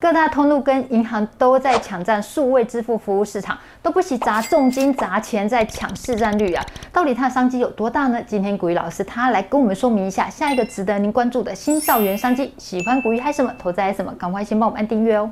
各大通路跟银行都在抢占数位支付服务市场，都不惜砸重金砸钱在抢市占率啊！到底它的商机有多大呢？今天古雨老师他来跟我们说明一下，下一个值得您关注的新造园商机。喜欢股鱼嗨什么，投资还什么，赶快先帮我们按订阅哦！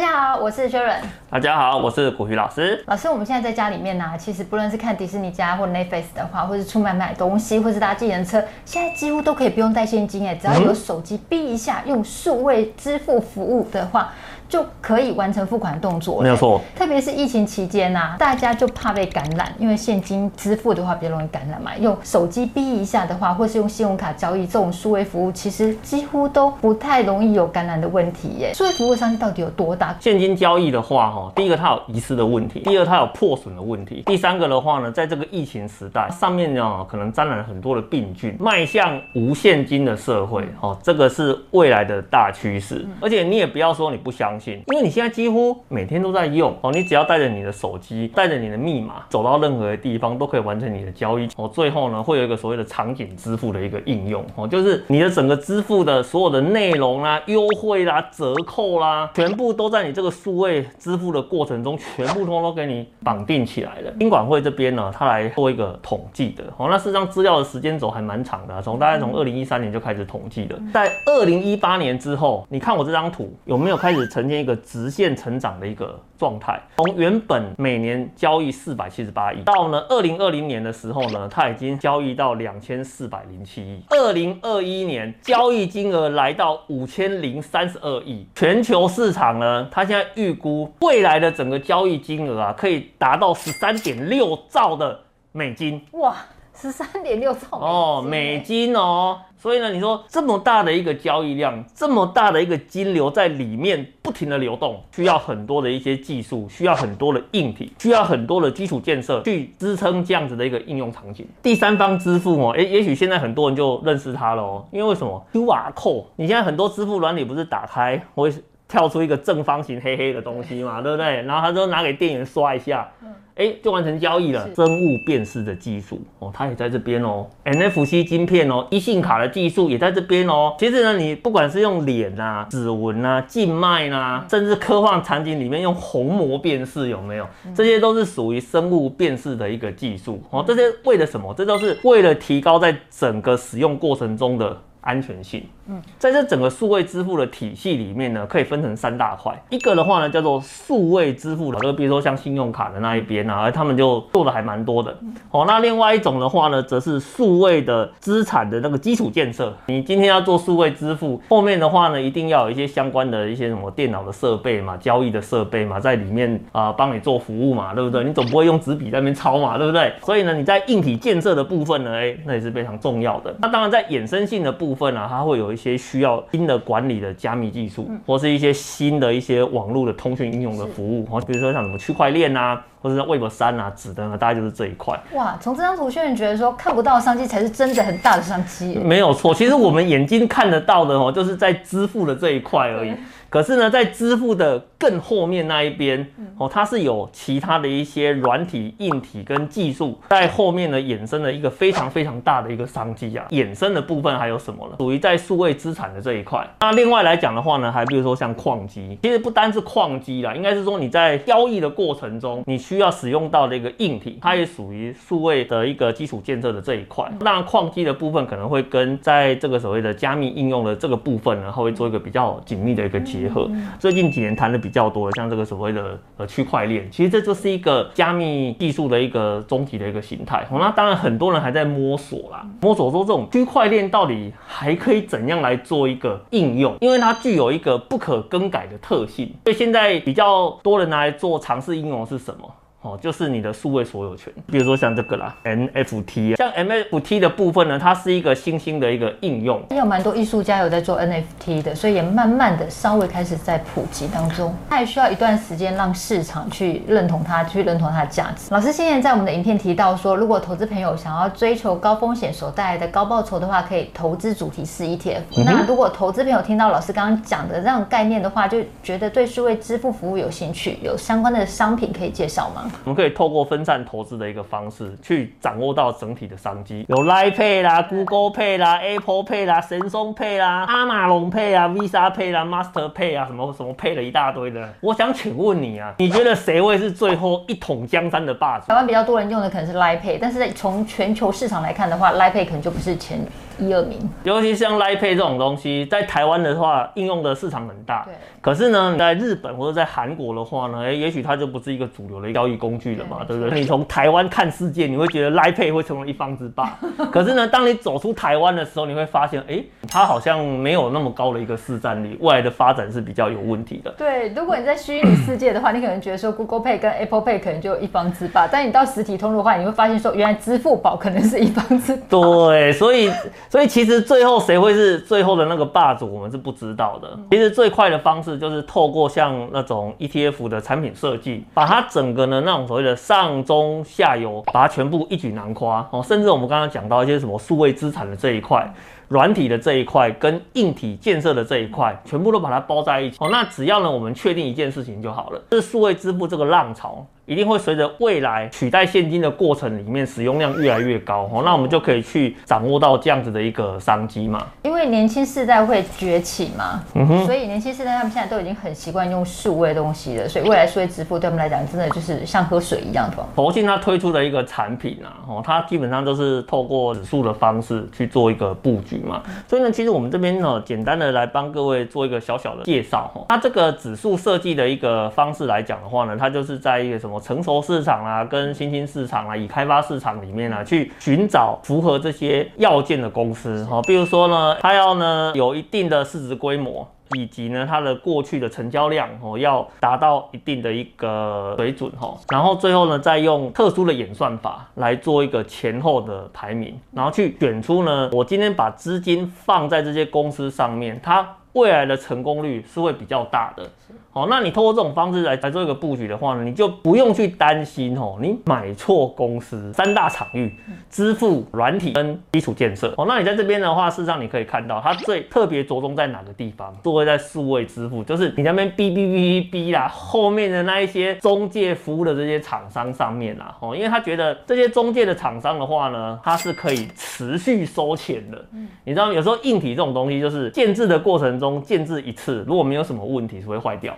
大家好，我是 Sharon。大家好，我是古鱼老师。老师，我们现在在家里面呢、啊，其实不论是看迪士尼家或 Netflix 的话，或是出门买东西，或是搭计程车，现在几乎都可以不用带现金诶，只要有手机哔一下，用数位支付服务的话。就可以完成付款动作，没有错。特别是疫情期间呐、啊，大家就怕被感染，因为现金支付的话比较容易感染嘛。用手机逼一下的话，或是用信用卡交易这种数位服务，其实几乎都不太容易有感染的问题耶。数位服务商机到底有多大？现金交易的话，哈，第一个它有遗失的问题，第二它有破损的问题，第三个的话呢，在这个疫情时代，上面呢可能沾染了很多的病菌，迈向无现金的社会，哦，这个是未来的大趋势。而且你也不要说你不相信。因为你现在几乎每天都在用哦，你只要带着你的手机，带着你的密码，走到任何的地方都可以完成你的交易。哦。最后呢，会有一个所谓的场景支付的一个应用。哦，就是你的整个支付的所有的内容啦、优惠啦、折扣啦，全部都在你这个数位支付的过程中，全部通通给你绑定起来了。金管会这边呢，他来做一个统计的。哦，那事实上资料的时间轴还蛮长的，从大概从二零一三年就开始统计的，在二零一八年之后，你看我这张图有没有开始呈一个直线成长的一个状态，从原本每年交易四百七十八亿，到呢二零二零年的时候呢，它已经交易到两千四百零七亿。二零二一年交易金额来到五千零三十二亿。全球市场呢，它现在预估未来的整个交易金额啊，可以达到十三点六兆的美金。哇！十三点六兆哦，美金哦，所以呢，你说这么大的一个交易量，这么大的一个金流在里面不停的流动，需要很多的一些技术，需要很多的硬体，需要很多的基础建设去支撑这样子的一个应用场景。第三方支付哦，诶，也许现在很多人就认识它了哦，因为为什么？QR code，你现在很多支付软体不是打开会跳出一个正方形黑黑的东西嘛，对不对？然后他就拿给店员刷一下。哎，就完成交易了。生物辨识的技术哦，它也在这边哦。NFC 晶片哦，一信卡的技术也在这边哦。其实呢，你不管是用脸啊、指纹啊、静脉啊，甚至科幻场景里面用虹膜辨识，有没有？这些都是属于生物辨识的一个技术哦。这些为了什么？这都是为了提高在整个使用过程中的。安全性，嗯，在这整个数位支付的体系里面呢，可以分成三大块。一个的话呢，叫做数位支付的，就比如说像信用卡的那一边啊，他们就做的还蛮多的。哦，那另外一种的话呢，则是数位的资产的那个基础建设。你今天要做数位支付，后面的话呢，一定要有一些相关的一些什么电脑的设备嘛，交易的设备嘛，在里面啊帮你做服务嘛，对不对？你总不会用纸笔在那边抄嘛，对不对？所以呢，你在硬体建设的部分呢，哎，那也是非常重要的。那当然在衍生性的部分。部分啊，它会有一些需要新的管理的加密技术，或是一些新的一些网络的通讯应用的服务，哦，比如说像什么区块链啊，或者是 Web 三啊，指的呢，大概就是这一块。哇，从这张图，确实觉得说看不到的商机才是真的很大的商机。没有错，其实我们眼睛看得到的哦，就是在支付的这一块而已。可是呢，在支付的更后面那一边，哦，它是有其他的一些软体、硬体跟技术在后面呢，衍生了一个非常非常大的一个商机啊。衍生的部分还有什么呢？属于在数位资产的这一块。那另外来讲的话呢，还比如说像矿机，其实不单是矿机啦，应该是说你在交易的过程中，你需要使用到的一个硬体，它也属于数位的一个基础建设的这一块。那矿机的部分可能会跟在这个所谓的加密应用的这个部分呢，它会做一个比较紧密的一个结。结合。最近几年谈的比较多的，像这个所谓的呃区块链，其实这就是一个加密技术的一个终极的一个形态。那当然很多人还在摸索啦，摸索说这种区块链到底还可以怎样来做一个应用，因为它具有一个不可更改的特性，所以现在比较多人拿来做尝试应用是什么？哦，就是你的数位所有权，比如说像这个啦，NFT 啊，像 NFT 的部分呢，它是一个新兴的一个应用，也有蛮多艺术家有在做 NFT 的，所以也慢慢的稍微开始在普及当中。它也需要一段时间让市场去认同它，去认同它的价值。老师现在在我们的影片提到说，如果投资朋友想要追求高风险所带来的高报酬的话，可以投资主题式 ETF。嗯、那如果投资朋友听到老师刚刚讲的这样概念的话，就觉得对数位支付服务有兴趣，有相关的商品可以介绍吗？我们可以透过分散投资的一个方式，去掌握到整体的商机，有 Line Pay 啦、Google Pay 啦、Apple Pay 啦、神松 Pay 啦、阿马龙 Pay 啊、Visa Pay 啦、Master Pay 啊，什么什么 Pay 了一大堆的。我想请问你啊，你觉得谁会是最后一统江山的霸主？台湾比较多人用的可能是 Line Pay，但是在从全球市场来看的话，Line Pay 可能就不是前一二名。尤其像 Line Pay 这种东西，在台湾的话，应用的市场很大。对。可是呢，在日本或者在韩国的话呢，哎，也许它就不是一个主流的交易工具了嘛，对，对不对？你从台湾看世界，你会觉得 Line Pay 会成为一方之霸。可是呢，当你走出台湾的时候，你会发现，哎，它好像没有那么高的一个市占率，未来的发展是比较有问题的。对，如果你在虚拟世界的话，你可能觉得说 Google Pay 跟 Apple Pay 可能就一方之霸，但你到实体通路的话，你会发现说，原来支付宝可能是一方之霸。对，所以，所以其实最后谁会是最后的那个霸主，我们是不知道的。其实最快的方式就是透过。像那种 ETF 的产品设计，把它整个呢那种所谓的上中下游，把它全部一举囊括哦，甚至我们刚刚讲到一些什么数位资产的这一块。软体的这一块跟硬体建设的这一块，全部都把它包在一起哦。那只要呢，我们确定一件事情就好了，是数位支付这个浪潮一定会随着未来取代现金的过程里面，使用量越来越高哦。那我们就可以去掌握到这样子的一个商机嘛。因为年轻世代会崛起嘛，嗯哼，所以年轻世代他们现在都已经很习惯用数位东西了，所以未来数位支付对他们来讲，真的就是像喝水一样的。投信它推出的一个产品啊，哦，它基本上都是透过指数的方式去做一个布局。嘛，所以呢，其实我们这边呢，简单的来帮各位做一个小小的介绍哈。它这个指数设计的一个方式来讲的话呢，它就是在一个什么成熟市场啊，跟新兴市场啊，已开发市场里面啊，去寻找符合这些要件的公司哈。比如说呢，它要呢有一定的市值规模。以及呢，它的过去的成交量哦，要达到一定的一个水准哈，然后最后呢，再用特殊的演算法来做一个前后的排名，然后去选出呢，我今天把资金放在这些公司上面，它未来的成功率是会比较大的。好，那你通过这种方式来来做一个布局的话呢，你就不用去担心哦，你买错公司。三大场域：支付、软体跟基础建设。哦，那你在这边的话，事实上你可以看到，它最特别着重在哪个地方？作为在数位支付，就是你那边哔哔哔哔哔啦，后面的那一些中介服务的这些厂商上面啦。哦，因为他觉得这些中介的厂商的话呢，它是可以持续收钱的。嗯，你知道有时候硬体这种东西，就是建制的过程中建制一次，如果没有什么问题，是会坏掉。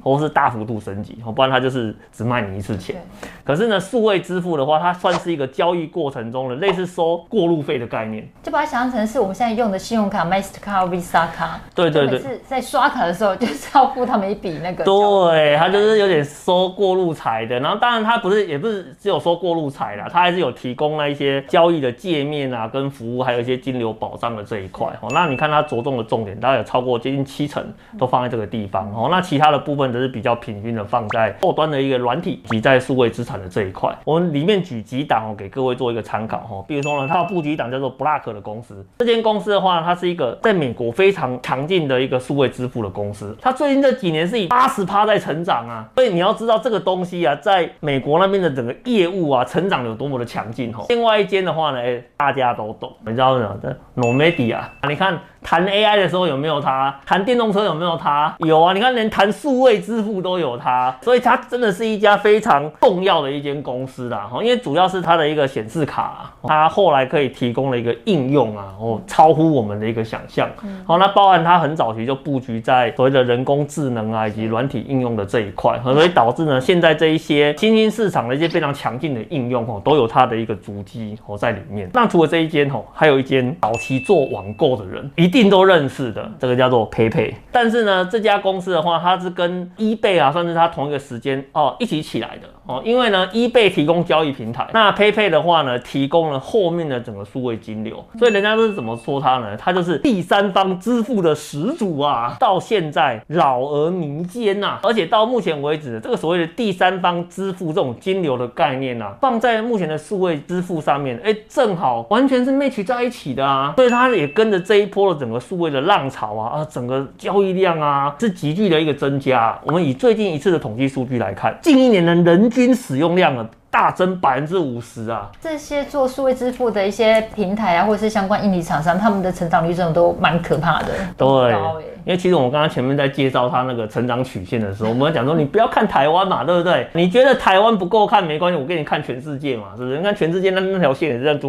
或是大幅度升级，不然它就是只卖你一次钱。可是呢，数位支付的话，它算是一个交易过程中的类似收过路费的概念，就把它想象成是我们现在用的信用卡，Mastercard、Visa 卡。对对对，是在刷卡的时候就是要付他们一笔那个。对，它就是有点收过路财的。然后当然它不是，也不是只有收过路财啦，它还是有提供那一些交易的界面啊，跟服务，还有一些金流保障的这一块。哦，那你看它着重的重点，大概有超过接近七成都放在这个地方。哦，那其他的部分。都是比较平均的放在后端的一个软体及在数位资产的这一块。我们里面举几档哦，给各位做一个参考哈。比如说呢，它的布局档叫做 Block 的公司。这间公司的话，它是一个在美国非常强劲的一个数位支付的公司。它最近这几年是以八十趴在成长啊。所以你要知道这个东西啊，在美国那边的整个业务啊，成长有多么的强劲哈。另外一间的话呢，大家都懂，你知道吗？这 Nomad 啊，你看。谈 AI 的时候有没有它？谈电动车有没有它？有啊，你看连谈数位支付都有它，所以它真的是一家非常重要的一间公司啦。因为主要是它的一个显示卡，它后来可以提供了一个应用啊，哦，超乎我们的一个想象。好，那包含它很早期就布局在所谓的人工智能啊以及软体应用的这一块，所以导致呢现在这一些新兴市场的一些非常强劲的应用哦，都有它的一个足迹哦在里面。那除了这一间哦，还有一间早期做网购的人一定都认识的，这个叫做 PayPay。但是呢，这家公司的话，它是跟 eBay 啊，算是它同一个时间哦一起起来的。哦，因为呢，eBay 提供交易平台，那 PayPay 的话呢，提供了后面的整个数位金流，所以人家都是怎么说它呢？它就是第三方支付的始祖啊！到现在老而弥坚呐，而且到目前为止，这个所谓的第三方支付这种金流的概念呐、放在目前的数位支付上面，哎，正好完全是 match 在一起的啊！所以它也跟着这一波的整个数位的浪潮啊，啊，整个交易量啊是急剧的一个增加。我们以最近一次的统计数据来看，近一年的人均使用量啊，大增百分之五十啊！这些做数位支付的一些平台啊，或者是相关印尼厂商，他们的成长率真的都蛮可怕的。对。因为其实我们刚刚前面在介绍它那个成长曲线的时候，我们讲说你不要看台湾嘛，对不对？你觉得台湾不够看没关系，我给你看全世界嘛，是不是？你看全世界那那条线也是在走，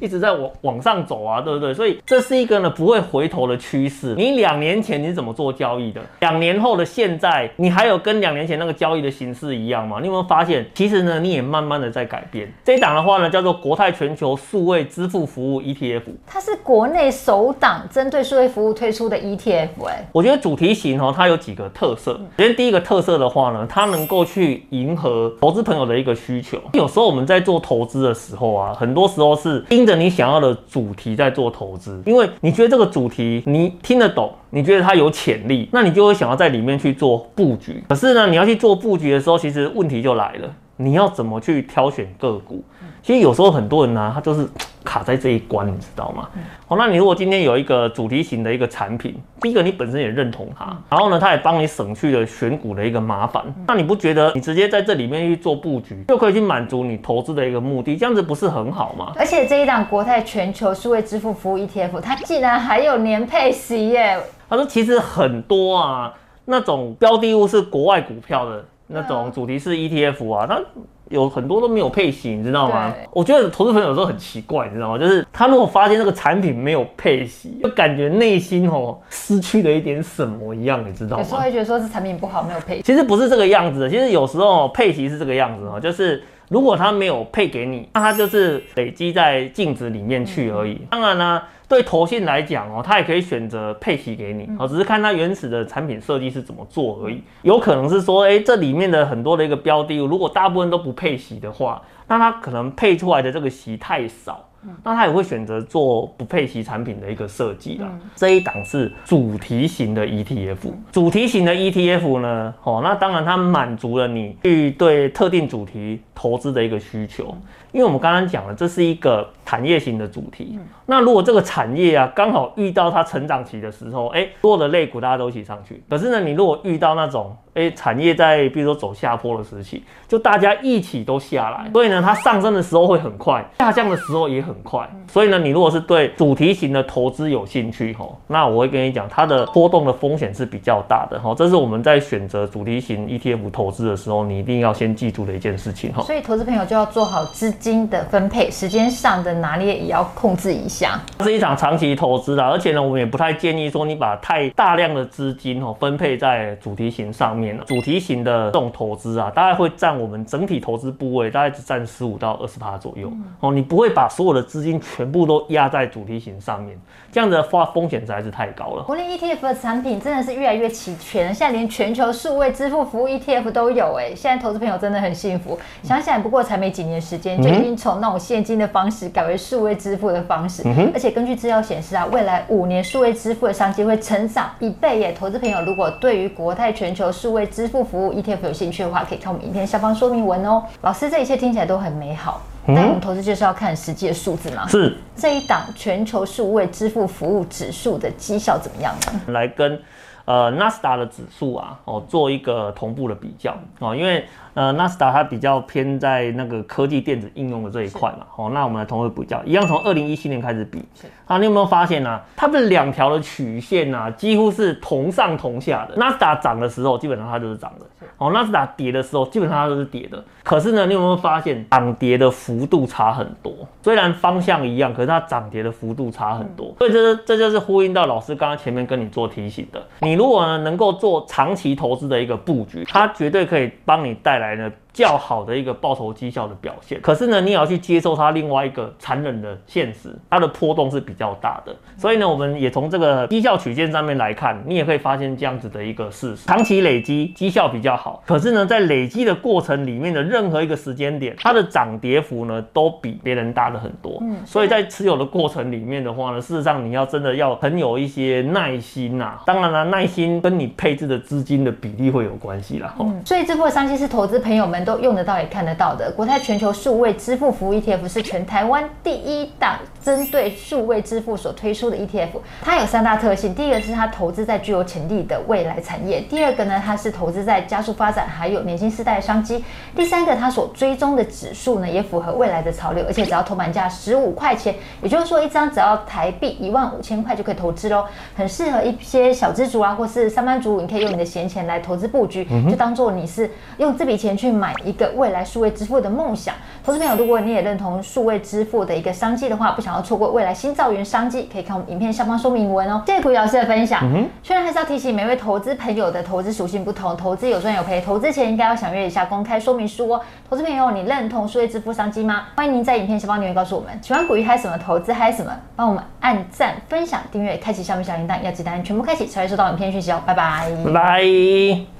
一直在往往上走啊，对不对？所以这是一个呢不会回头的趋势。你两年前你是怎么做交易的？两年后的现在，你还有跟两年前那个交易的形式一样吗？你有没有发现，其实呢你也慢慢的在改变。这一档的话呢叫做国泰全球数位支付服务 ETF，它是国内首档针对数位服务推出的 ETF，哎，我觉得主题型哦，它有几个特色。首先第一个特色的话呢，它能够去迎合投资朋友的一个需求。有时候我们在做投资的时候啊，很多时候是盯着你想要的主题在做投资，因为你觉得这个主题你听得懂，你觉得它有潜力，那你就会想要在里面去做布局。可是呢，你要去做布局的时候，其实问题就来了，你要怎么去挑选个股？其实有时候很多人呢、啊，他就是卡在这一关，你知道吗？好，那你如果今天有一个主题型的一个产品，第一个你本身也认同它，然后呢，它也帮你省去了选股的一个麻烦，那你不觉得你直接在这里面去做布局，就可以去满足你投资的一个目的，这样子不是很好吗？而且这一档国泰全球数位支付服务 ETF，它竟然还有年配息耶！他说其实很多啊，那种标的物是国外股票的那种主题是 ETF 啊，那。有很多都没有配息，你知道吗？我觉得投资朋友有时候很奇怪，你知道吗？就是他如果发现这个产品没有配息，就感觉内心哦失去了一点什么一样，你知道吗？有时候会觉得说是产品不好，没有配息。其实不是这个样子的，其实有时候配息是这个样子哦，就是。如果他没有配给你，那他就是累积在净值里面去而已。当然呢，对投信来讲哦，他也可以选择配息给你，哦，只是看他原始的产品设计是怎么做而已。有可能是说，哎，这里面的很多的一个标的，如果大部分都不配息的话，那他可能配出来的这个息太少。那他也会选择做不配息产品的一个设计啦。嗯、这一档是主题型的 ETF，主题型的 ETF 呢，哦，那当然它满足了你去对特定主题投资的一个需求。因为我们刚刚讲了，这是一个产业型的主题。那如果这个产业啊，刚好遇到它成长期的时候，哎，所有的类股大家都一起上去。可是呢，你如果遇到那种，哎，产业在比如说走下坡的时期，就大家一起都下来，所以呢，它上升的时候会很快，下降的时候也很快。所以呢，你如果是对主题型的投资有兴趣，吼，那我会跟你讲，它的波动的风险是比较大的，吼，这是我们在选择主题型 ETF 投资的时候，你一定要先记住的一件事情，吼。所以，投资朋友就要做好资金的分配，时间上的拿捏也要控制一下。这是一场长期投资啊，而且呢，我们也不太建议说你把太大量的资金哦分配在主题型上面。主题型的这种投资啊，大概会占我们整体投资部位大概只占十五到二十趴左右哦。你不会把所有的资金全部都压在主题型上面，这样子的话风险实在是太高了。国内 ETF 的产品真的是越来越齐全，现在连全球数位支付服务 ETF 都有哎，现在投资朋友真的很幸福。想想不过才没几年时间，就已经从那种现金的方式改为数位支付的方式，而且根据资料显示啊，未来五年数位支付的商机会成长一倍耶。投资朋友如果对于国泰全球数位支付服务 ETF 有兴趣的话，可以看我们影片下方说明文哦。老师，这一切听起来都很美好，但我们投资就是要看实际的数字嘛。是这一档全球数位支付服务指数的绩效怎么样呢？来跟呃纳斯达的指数啊哦做一个同步的比较哦，因为。呃，纳斯达它比较偏在那个科技电子应用的这一块嘛，好那我们来同位比较，一样从二零一七年开始比，是啊，你有没有发现呢、啊？它的两条的曲线啊，几乎是同上同下的。纳斯达涨的时候，基本上它就是涨的，是哦，纳斯达跌的时候，基本上它都是跌的。可是呢，你有没有发现涨跌的幅度差很多？虽然方向一样，可是它涨跌的幅度差很多。嗯、所以这这就是呼应到老师刚刚前面跟你做提醒的，你如果呢能够做长期投资的一个布局，它绝对可以帮你带来。来呢较好的一个报酬绩效的表现，可是呢，你也要去接受它另外一个残忍的现实，它的波动是比较大的。所以呢，我们也从这个绩效曲线上面来看，你也可以发现这样子的一个事实：长期累积绩效比较好，可是呢，在累积的过程里面的任何一个时间点，它的涨跌幅呢都比别人大了很多。嗯，所以在持有的过程里面的话呢，事实上你要真的要很有一些耐心呐、啊。当然了，耐心跟你配置的资金的比例会有关系啦。嗯，所以这波商机是投资朋友们都用得到也看得到的。国泰全球数位支付服务 ETF 是全台湾第一档针对数位支付所推出的 ETF，它有三大特性。第一个是它投资在具有潜力的未来产业；第二个呢，它是投资在加速发展还有年轻世代的商机；第三个，它所追踪的指数呢，也符合未来的潮流，而且只要投板价十五块钱，也就是说一张只要台币一万五千块就可以投资喽，很适合一些小资族啊，或是上班族，你可以用你的闲钱来投资布局，就当做你是用这笔钱去买一个未来数位支付的梦想。投资朋友，如果你也认同数位支付的一个商机的话，不想要错过未来新造园商机，可以看我们影片下方说明文哦。谢谢苦老师的分享。嗯，虽然还是要提醒每位投资朋友的投资属性不同，投资有赚有赔，投资前应该要详阅一下公开说明书哦。投资朋友，你认同数位支付商机吗？欢迎您在影片下方留言告诉我们。喜欢古鱼嗨什么投资嗨什么，帮我们按赞、分享、订阅、开启小米小铃铛，要记得全部开启才会收到影片讯息哦。拜拜，拜拜。